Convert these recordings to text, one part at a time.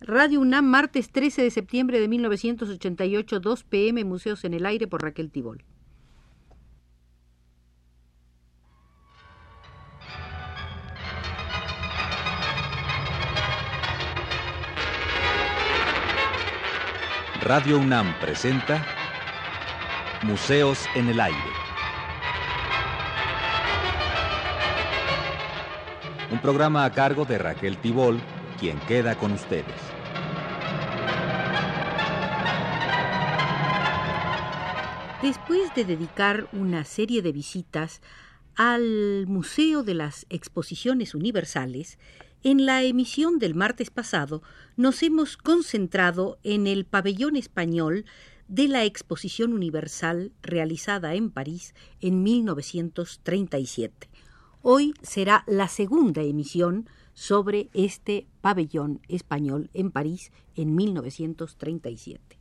Radio UNAM, martes 13 de septiembre de 1988, 2 pm, Museos en el Aire por Raquel Tibol. Radio UNAM presenta Museos en el Aire. Un programa a cargo de Raquel Tibol, quien queda con ustedes. Después de dedicar una serie de visitas al Museo de las Exposiciones Universales, en la emisión del martes pasado nos hemos concentrado en el pabellón español de la Exposición Universal realizada en París en 1937. Hoy será la segunda emisión sobre este pabellón español en París en 1937.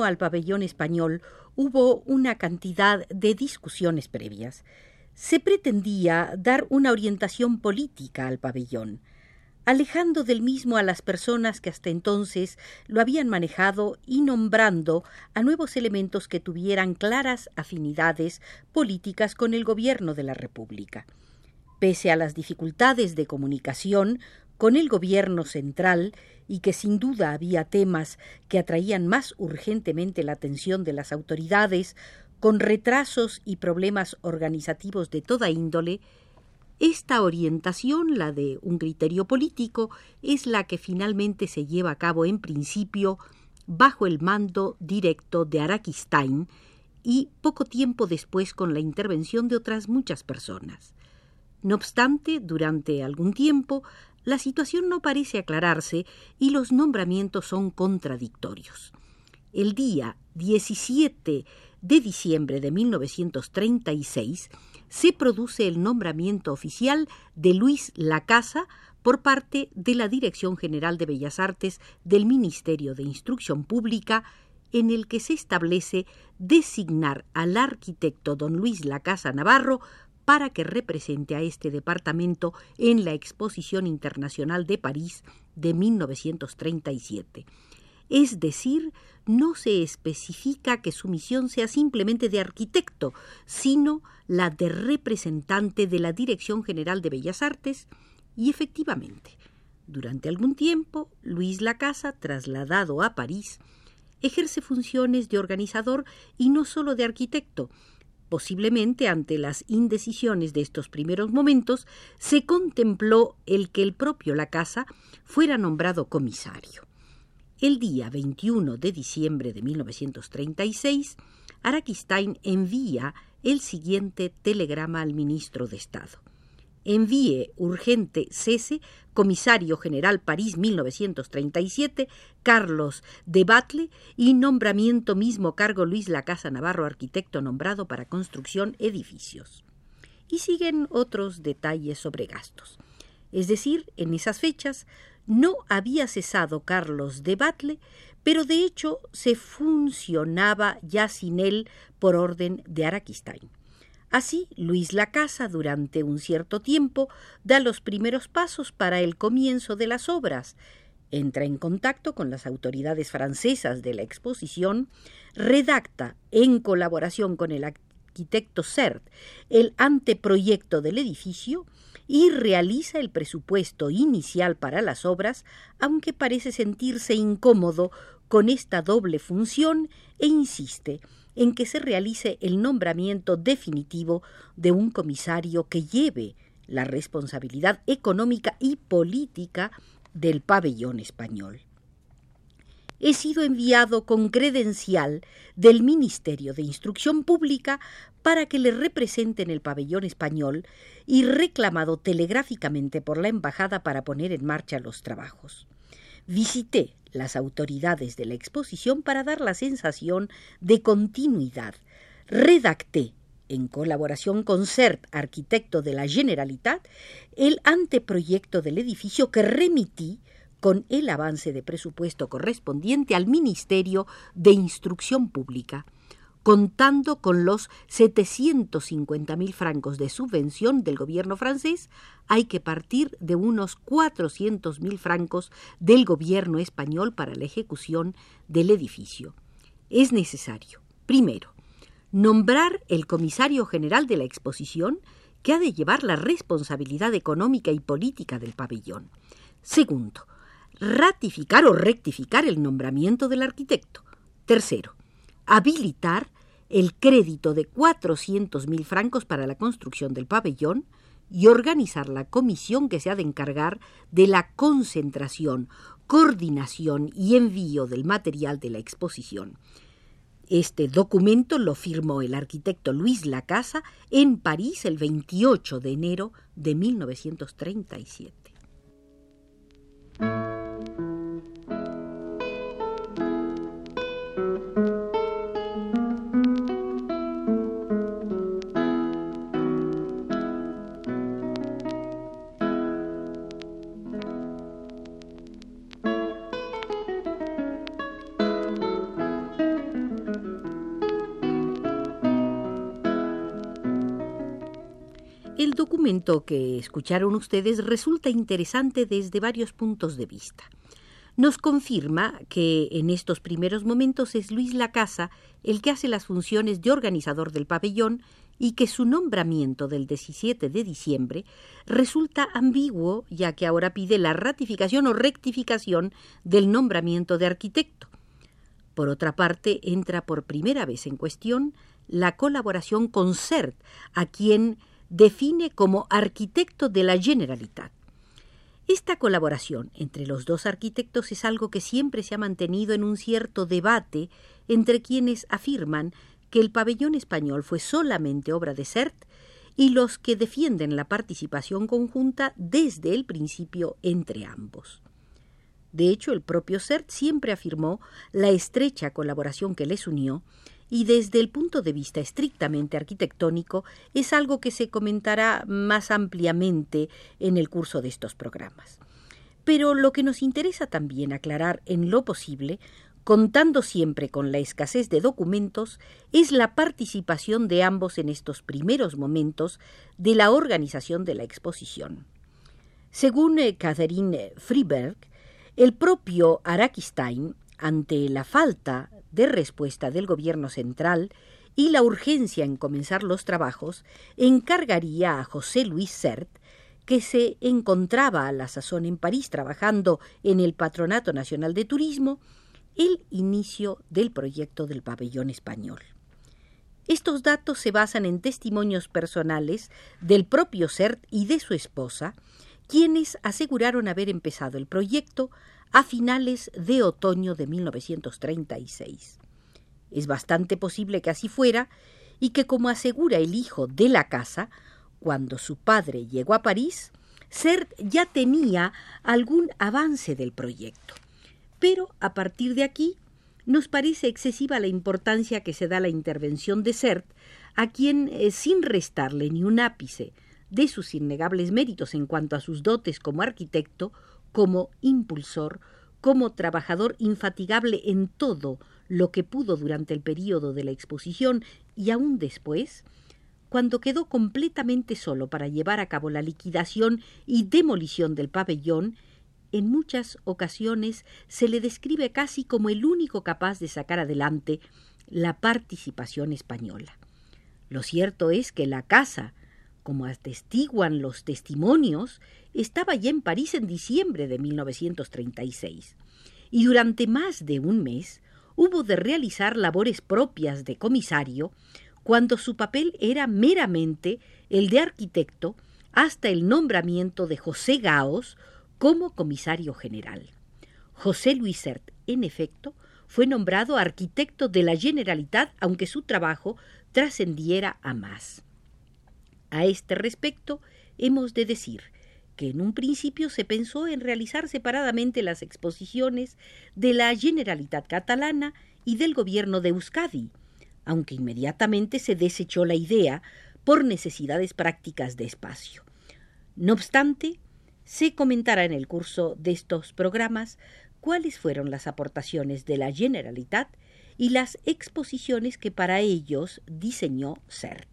Al pabellón español hubo una cantidad de discusiones previas. Se pretendía dar una orientación política al pabellón, alejando del mismo a las personas que hasta entonces lo habían manejado y nombrando a nuevos elementos que tuvieran claras afinidades políticas con el gobierno de la República. Pese a las dificultades de comunicación con el gobierno central y que sin duda había temas que atraían más urgentemente la atención de las autoridades, con retrasos y problemas organizativos de toda índole, esta orientación, la de un criterio político, es la que finalmente se lleva a cabo en principio bajo el mando directo de Araquistain y poco tiempo después con la intervención de otras muchas personas. No obstante, durante algún tiempo la situación no parece aclararse y los nombramientos son contradictorios. El día 17 de diciembre de 1936 se produce el nombramiento oficial de Luis Lacasa por parte de la Dirección General de Bellas Artes del Ministerio de Instrucción Pública, en el que se establece designar al arquitecto don Luis Lacasa Navarro para que represente a este departamento en la Exposición Internacional de París de 1937. Es decir, no se especifica que su misión sea simplemente de arquitecto, sino la de representante de la Dirección General de Bellas Artes, y efectivamente, durante algún tiempo, Luis Lacasa, trasladado a París, ejerce funciones de organizador y no solo de arquitecto, Posiblemente ante las indecisiones de estos primeros momentos se contempló el que el propio La Casa fuera nombrado comisario. El día 21 de diciembre de 1936, Araquistain envía el siguiente telegrama al ministro de Estado envíe urgente cese comisario general París 1937 Carlos de Batle y nombramiento mismo cargo Luis Lacasa Navarro arquitecto nombrado para construcción edificios. Y siguen otros detalles sobre gastos. Es decir, en esas fechas no había cesado Carlos de Batle, pero de hecho se funcionaba ya sin él por orden de Araquistain. Así, Luis Lacasa, durante un cierto tiempo, da los primeros pasos para el comienzo de las obras, entra en contacto con las autoridades francesas de la exposición, redacta, en colaboración con el arquitecto Cert, el anteproyecto del edificio y realiza el presupuesto inicial para las obras, aunque parece sentirse incómodo con esta doble función e insiste en que se realice el nombramiento definitivo de un comisario que lleve la responsabilidad económica y política del pabellón español. He sido enviado con credencial del Ministerio de Instrucción Pública para que le represente en el pabellón español y reclamado telegráficamente por la Embajada para poner en marcha los trabajos. Visité las autoridades de la exposición para dar la sensación de continuidad. Redacté en colaboración con CERT, arquitecto de la Generalitat, el anteproyecto del edificio que remití con el avance de presupuesto correspondiente al Ministerio de Instrucción Pública, contando con los 750.000 francos de subvención del gobierno francés, hay que partir de unos 400.000 francos del gobierno español para la ejecución del edificio. Es necesario, primero, nombrar el comisario general de la exposición que ha de llevar la responsabilidad económica y política del pabellón. Segundo, ratificar o rectificar el nombramiento del arquitecto. Tercero, habilitar el crédito de 400.000 francos para la construcción del pabellón y organizar la comisión que se ha de encargar de la concentración, coordinación y envío del material de la exposición. Este documento lo firmó el arquitecto Luis Lacasa en París el 28 de enero de 1937. Que escucharon ustedes resulta interesante desde varios puntos de vista. Nos confirma que en estos primeros momentos es Luis Lacasa el que hace las funciones de organizador del pabellón y que su nombramiento del 17 de diciembre resulta ambiguo ya que ahora pide la ratificación o rectificación del nombramiento de arquitecto. Por otra parte, entra por primera vez en cuestión la colaboración con CERT, a quien define como arquitecto de la Generalitat. Esta colaboración entre los dos arquitectos es algo que siempre se ha mantenido en un cierto debate entre quienes afirman que el pabellón español fue solamente obra de CERT y los que defienden la participación conjunta desde el principio entre ambos. De hecho, el propio CERT siempre afirmó la estrecha colaboración que les unió y desde el punto de vista estrictamente arquitectónico es algo que se comentará más ampliamente en el curso de estos programas. Pero lo que nos interesa también aclarar en lo posible, contando siempre con la escasez de documentos, es la participación de ambos en estos primeros momentos de la organización de la exposición. Según eh, Catherine Freeberg, el propio Araquistain, ante la falta de respuesta del gobierno central y la urgencia en comenzar los trabajos, encargaría a José Luis Sert, que se encontraba a la sazón en París trabajando en el Patronato Nacional de Turismo, el inicio del proyecto del pabellón español. Estos datos se basan en testimonios personales del propio Sert y de su esposa, quienes aseguraron haber empezado el proyecto a finales de otoño de 1936. Es bastante posible que así fuera y que, como asegura el hijo de la casa, cuando su padre llegó a París, Sert ya tenía algún avance del proyecto. Pero a partir de aquí nos parece excesiva la importancia que se da a la intervención de Sert, a quien, eh, sin restarle ni un ápice de sus innegables méritos en cuanto a sus dotes como arquitecto, como impulsor, como trabajador infatigable en todo lo que pudo durante el período de la exposición y aún después, cuando quedó completamente solo para llevar a cabo la liquidación y demolición del pabellón, en muchas ocasiones se le describe casi como el único capaz de sacar adelante la participación española. Lo cierto es que la casa, como atestiguan los testimonios, estaba ya en París en diciembre de 1936, y durante más de un mes hubo de realizar labores propias de comisario, cuando su papel era meramente el de arquitecto hasta el nombramiento de José Gaos como comisario general. José Luisert, en efecto, fue nombrado arquitecto de la Generalitat, aunque su trabajo trascendiera a más. A este respecto, hemos de decir que en un principio se pensó en realizar separadamente las exposiciones de la Generalitat catalana y del gobierno de Euskadi, aunque inmediatamente se desechó la idea por necesidades prácticas de espacio. No obstante, se comentará en el curso de estos programas cuáles fueron las aportaciones de la Generalitat y las exposiciones que para ellos diseñó CERT.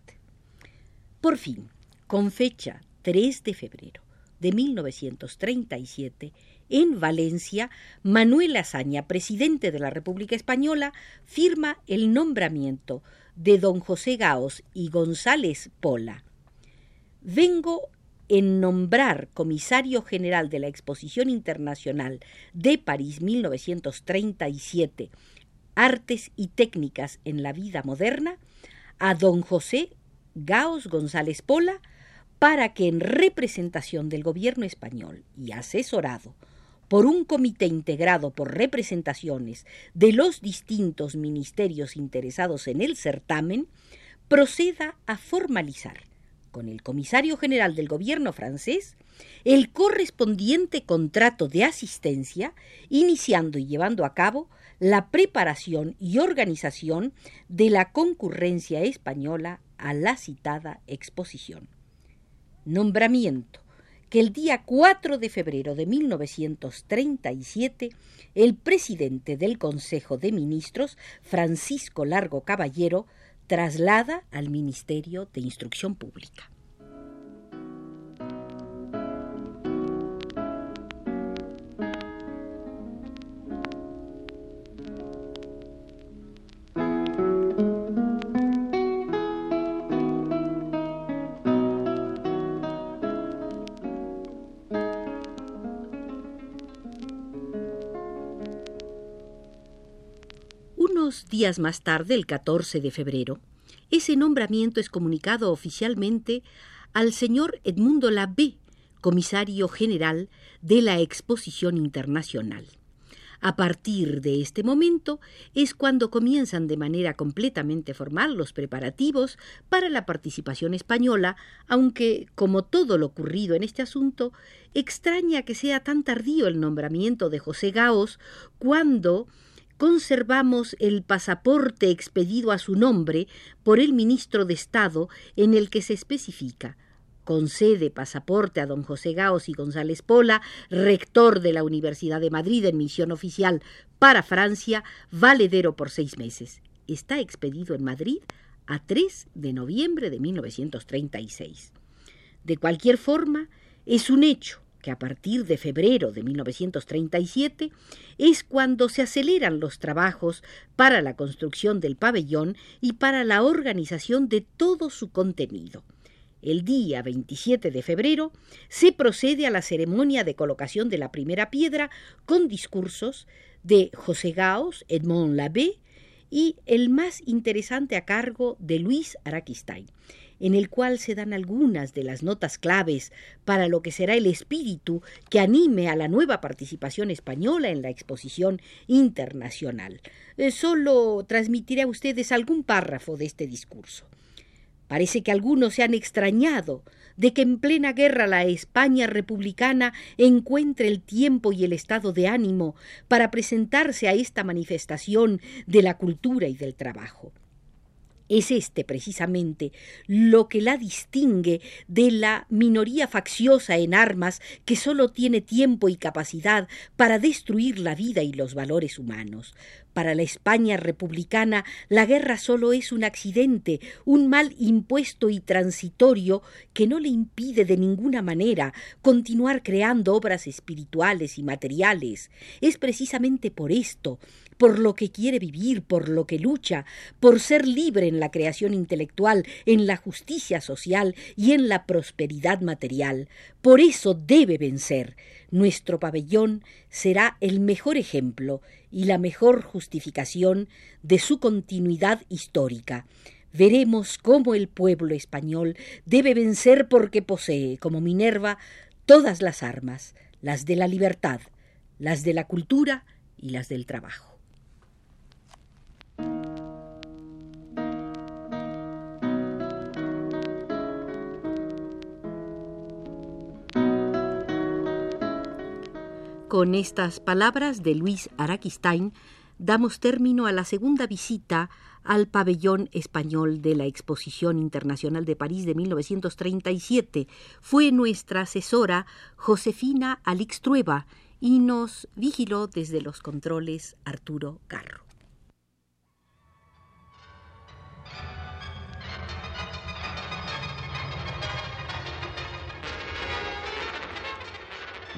Por fin, con fecha 3 de febrero de 1937, en Valencia, Manuel Azaña, presidente de la República Española, firma el nombramiento de don José Gaos y González Pola. Vengo en nombrar comisario general de la Exposición Internacional de París 1937, Artes y Técnicas en la Vida Moderna, a don José Gaos González Pola, para que en representación del gobierno español y asesorado por un comité integrado por representaciones de los distintos ministerios interesados en el certamen, proceda a formalizar con el comisario general del gobierno francés el correspondiente contrato de asistencia, iniciando y llevando a cabo la preparación y organización de la concurrencia española a la citada exposición. Nombramiento que el día 4 de febrero de 1937 el presidente del Consejo de Ministros, Francisco Largo Caballero, traslada al Ministerio de Instrucción Pública. Días más tarde, el 14 de febrero, ese nombramiento es comunicado oficialmente al señor Edmundo Labé, comisario general de la Exposición Internacional. A partir de este momento es cuando comienzan de manera completamente formal los preparativos para la participación española, aunque, como todo lo ocurrido en este asunto, extraña que sea tan tardío el nombramiento de José Gaos cuando conservamos el pasaporte expedido a su nombre por el ministro de Estado en el que se especifica concede pasaporte a don José Gaos y González Pola, rector de la Universidad de Madrid en misión oficial para Francia, valedero por seis meses. Está expedido en Madrid a 3 de noviembre de 1936. De cualquier forma, es un hecho que a partir de febrero de 1937 es cuando se aceleran los trabajos para la construcción del pabellón y para la organización de todo su contenido. El día 27 de febrero se procede a la ceremonia de colocación de la primera piedra con discursos de José Gaos, Edmond Labbé y el más interesante a cargo de Luis Araquistain en el cual se dan algunas de las notas claves para lo que será el espíritu que anime a la nueva participación española en la exposición internacional. Eh, solo transmitiré a ustedes algún párrafo de este discurso. Parece que algunos se han extrañado de que en plena guerra la España republicana encuentre el tiempo y el estado de ánimo para presentarse a esta manifestación de la cultura y del trabajo. Es este precisamente lo que la distingue de la minoría facciosa en armas que sólo tiene tiempo y capacidad para destruir la vida y los valores humanos. Para la España republicana la guerra solo es un accidente, un mal impuesto y transitorio que no le impide de ninguna manera continuar creando obras espirituales y materiales. Es precisamente por esto por lo que quiere vivir, por lo que lucha, por ser libre en la creación intelectual, en la justicia social y en la prosperidad material. Por eso debe vencer. Nuestro pabellón será el mejor ejemplo y la mejor justificación de su continuidad histórica veremos cómo el pueblo español debe vencer porque posee, como Minerva, todas las armas, las de la libertad, las de la cultura y las del trabajo. Con estas palabras de Luis Araquistain damos término a la segunda visita al pabellón español de la Exposición Internacional de París de 1937. Fue nuestra asesora Josefina Alixtrueva y nos vigiló desde los controles Arturo Carro.